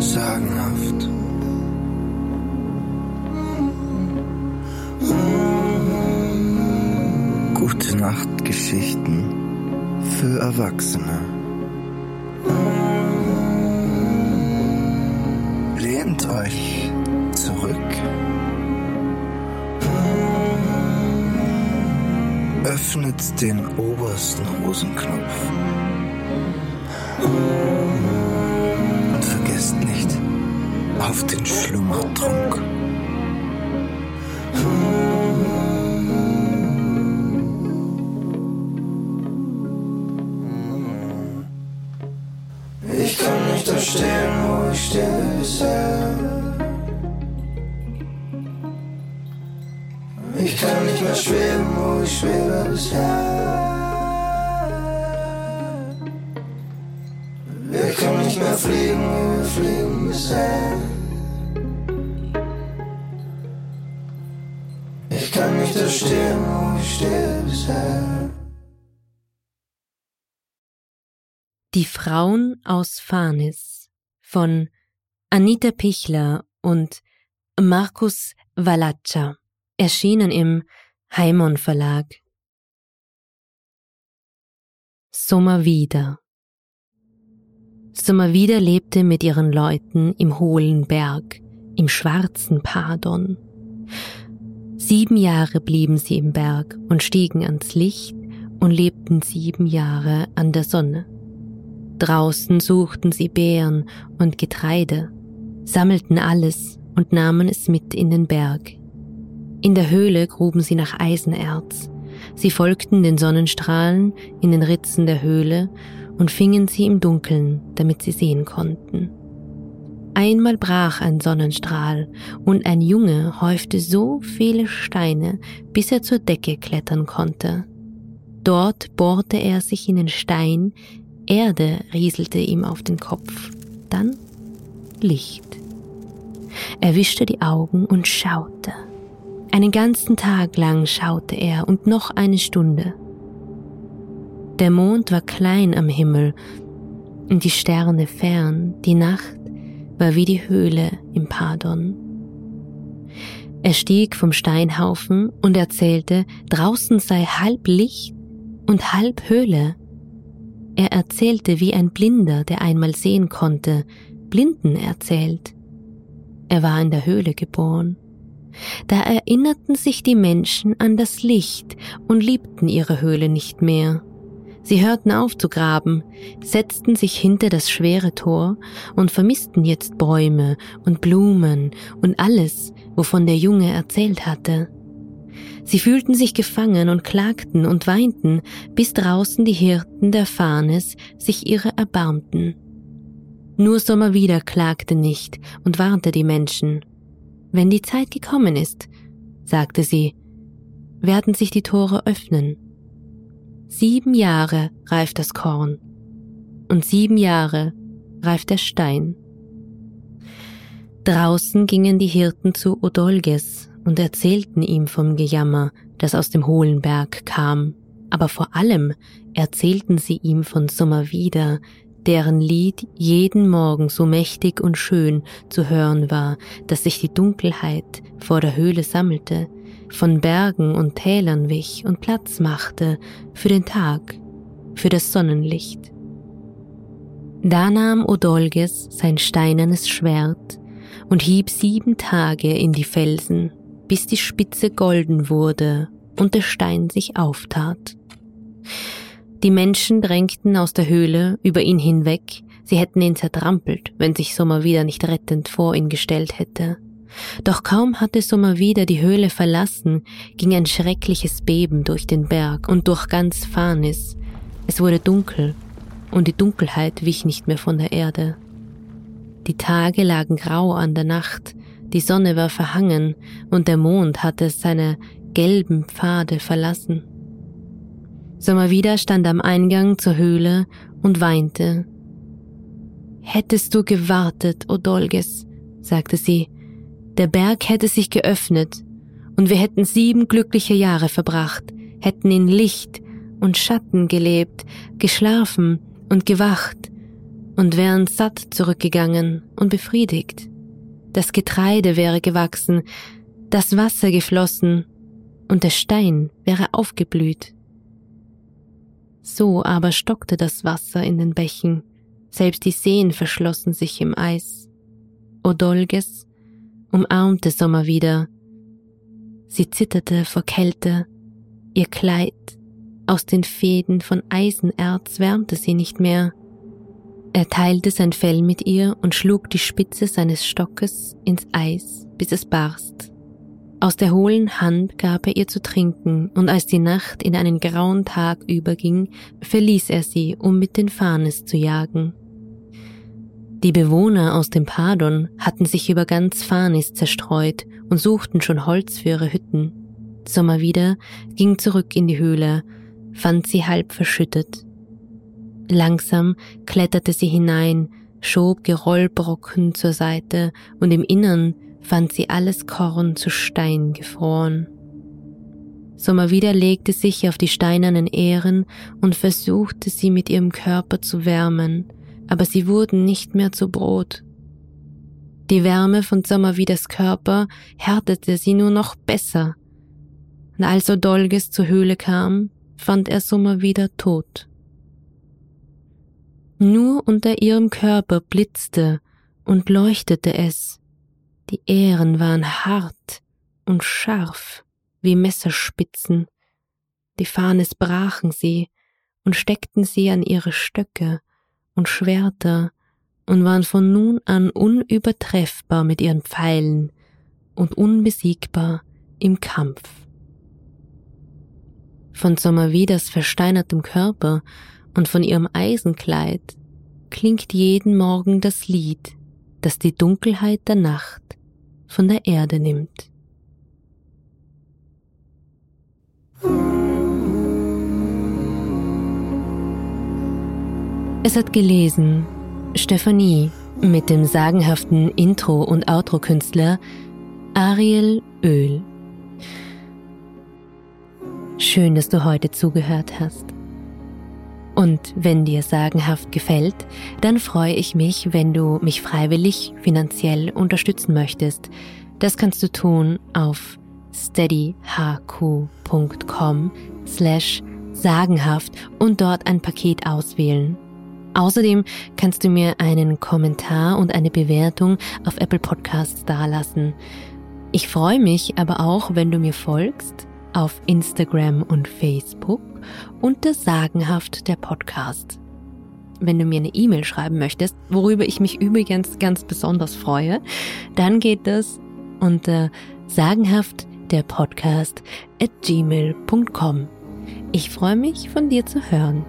Sagenhaft. Gute Nachtgeschichten für Erwachsene. Lehnt euch zurück. Öffnet den obersten Hosenknopf. Und vergesst nicht auf den Schlummertrunk. Bisher. Ich kann nicht mehr schweben, wo ich schwebe bisher. Wir können nicht mehr fliegen, wie wir fliegen bisher. Ich kann nicht da stehen, wo ich stehe bisher. Die Frauen aus Farnis von Anita Pichler und Markus Valaccia, erschienen im Heimon Verlag. Sommer wieder. Sommer wieder lebte mit ihren Leuten im hohlen Berg, im schwarzen Pardon. Sieben Jahre blieben sie im Berg und stiegen ans Licht und lebten sieben Jahre an der Sonne. Draußen suchten sie Beeren und Getreide, sammelten alles und nahmen es mit in den Berg. In der Höhle gruben sie nach Eisenerz. Sie folgten den Sonnenstrahlen in den Ritzen der Höhle und fingen sie im Dunkeln, damit sie sehen konnten. Einmal brach ein Sonnenstrahl und ein Junge häufte so viele Steine, bis er zur Decke klettern konnte. Dort bohrte er sich in den Stein, Erde rieselte ihm auf den Kopf, dann Licht. Er wischte die Augen und schaute. Einen ganzen Tag lang schaute er und noch eine Stunde. Der Mond war klein am Himmel und die Sterne fern, die Nacht war wie die Höhle im Pardon. Er stieg vom Steinhaufen und erzählte, draußen sei halb Licht und halb Höhle. Er erzählte wie ein Blinder, der einmal sehen konnte, Blinden erzählt. Er war in der Höhle geboren. Da erinnerten sich die Menschen an das Licht und liebten ihre Höhle nicht mehr. Sie hörten auf zu graben, setzten sich hinter das schwere Tor und vermissten jetzt Bäume und Blumen und alles, wovon der Junge erzählt hatte. Sie fühlten sich gefangen und klagten und weinten, bis draußen die Hirten der Farnes sich ihre erbarmten. Nur Sommer wieder klagte nicht und warnte die Menschen. Wenn die Zeit gekommen ist, sagte sie, werden sich die Tore öffnen. Sieben Jahre reift das Korn und sieben Jahre reift der Stein. Draußen gingen die Hirten zu Odolges und erzählten ihm vom Gejammer, das aus dem hohlen Berg kam, aber vor allem erzählten sie ihm von Sommerwieder, deren Lied jeden Morgen so mächtig und schön zu hören war, dass sich die Dunkelheit vor der Höhle sammelte, von Bergen und Tälern wich und Platz machte für den Tag, für das Sonnenlicht. Da nahm Odolges sein steinernes Schwert und hieb sieben Tage in die Felsen, bis die Spitze golden wurde und der Stein sich auftat. Die Menschen drängten aus der Höhle über ihn hinweg, sie hätten ihn zertrampelt, wenn sich Sommer wieder nicht rettend vor ihn gestellt hätte. Doch kaum hatte Sommer wieder die Höhle verlassen, ging ein schreckliches Beben durch den Berg und durch ganz Farnis. Es wurde dunkel, und die Dunkelheit wich nicht mehr von der Erde. Die Tage lagen grau an der Nacht, die Sonne war verhangen, und der Mond hatte seine gelben Pfade verlassen. Sommerwieder stand am Eingang zur Höhle und weinte. Hättest du gewartet, Odolges, sagte sie, der Berg hätte sich geöffnet, und wir hätten sieben glückliche Jahre verbracht, hätten in Licht und Schatten gelebt, geschlafen und gewacht und wären satt zurückgegangen und befriedigt. Das Getreide wäre gewachsen, das Wasser geflossen und der Stein wäre aufgeblüht. So aber stockte das Wasser in den Bächen, selbst die Seen verschlossen sich im Eis. Odolges umarmte Sommer wieder. Sie zitterte vor Kälte, ihr Kleid aus den Fäden von Eisenerz wärmte sie nicht mehr. Er teilte sein Fell mit ihr und schlug die Spitze seines Stockes ins Eis, bis es barst. Aus der hohlen Hand gab er ihr zu trinken, und als die Nacht in einen grauen Tag überging, verließ er sie, um mit den Fahnes zu jagen. Die Bewohner aus dem Pardon hatten sich über ganz Fanis zerstreut und suchten schon Holz für ihre Hütten. Sommer wieder ging zurück in die Höhle, fand sie halb verschüttet. Langsam kletterte sie hinein, schob Gerollbrocken zur Seite und im Innern fand sie alles Korn zu Stein gefroren. Sommer wieder legte sich auf die steinernen Ähren und versuchte sie mit ihrem Körper zu wärmen, aber sie wurden nicht mehr zu Brot. Die Wärme von Sommerwieders Körper härtete sie nur noch besser. Und als Odolges zur Höhle kam, fand er Sommerwieder tot. Nur unter ihrem Körper blitzte und leuchtete es, die Ähren waren hart und scharf wie Messerspitzen. Die Fahnes brachen sie und steckten sie an ihre Stöcke und Schwerter und waren von nun an unübertreffbar mit ihren Pfeilen und unbesiegbar im Kampf. Von Sommerwieders versteinertem Körper und von ihrem Eisenkleid klingt jeden Morgen das Lied, das die Dunkelheit der Nacht von der Erde nimmt. Es hat gelesen Stephanie mit dem sagenhaften Intro- und Outro-Künstler Ariel Öl. Schön, dass du heute zugehört hast. Und wenn dir sagenhaft gefällt, dann freue ich mich, wenn du mich freiwillig finanziell unterstützen möchtest. Das kannst du tun auf steadyhq.com slash sagenhaft und dort ein Paket auswählen. Außerdem kannst du mir einen Kommentar und eine Bewertung auf Apple Podcasts dalassen. Ich freue mich aber auch, wenn du mir folgst auf Instagram und Facebook unter Sagenhaft der Podcast. Wenn du mir eine E-Mail schreiben möchtest, worüber ich mich übrigens ganz besonders freue, dann geht das unter sagenhaft der Podcast at gmail.com. Ich freue mich, von dir zu hören.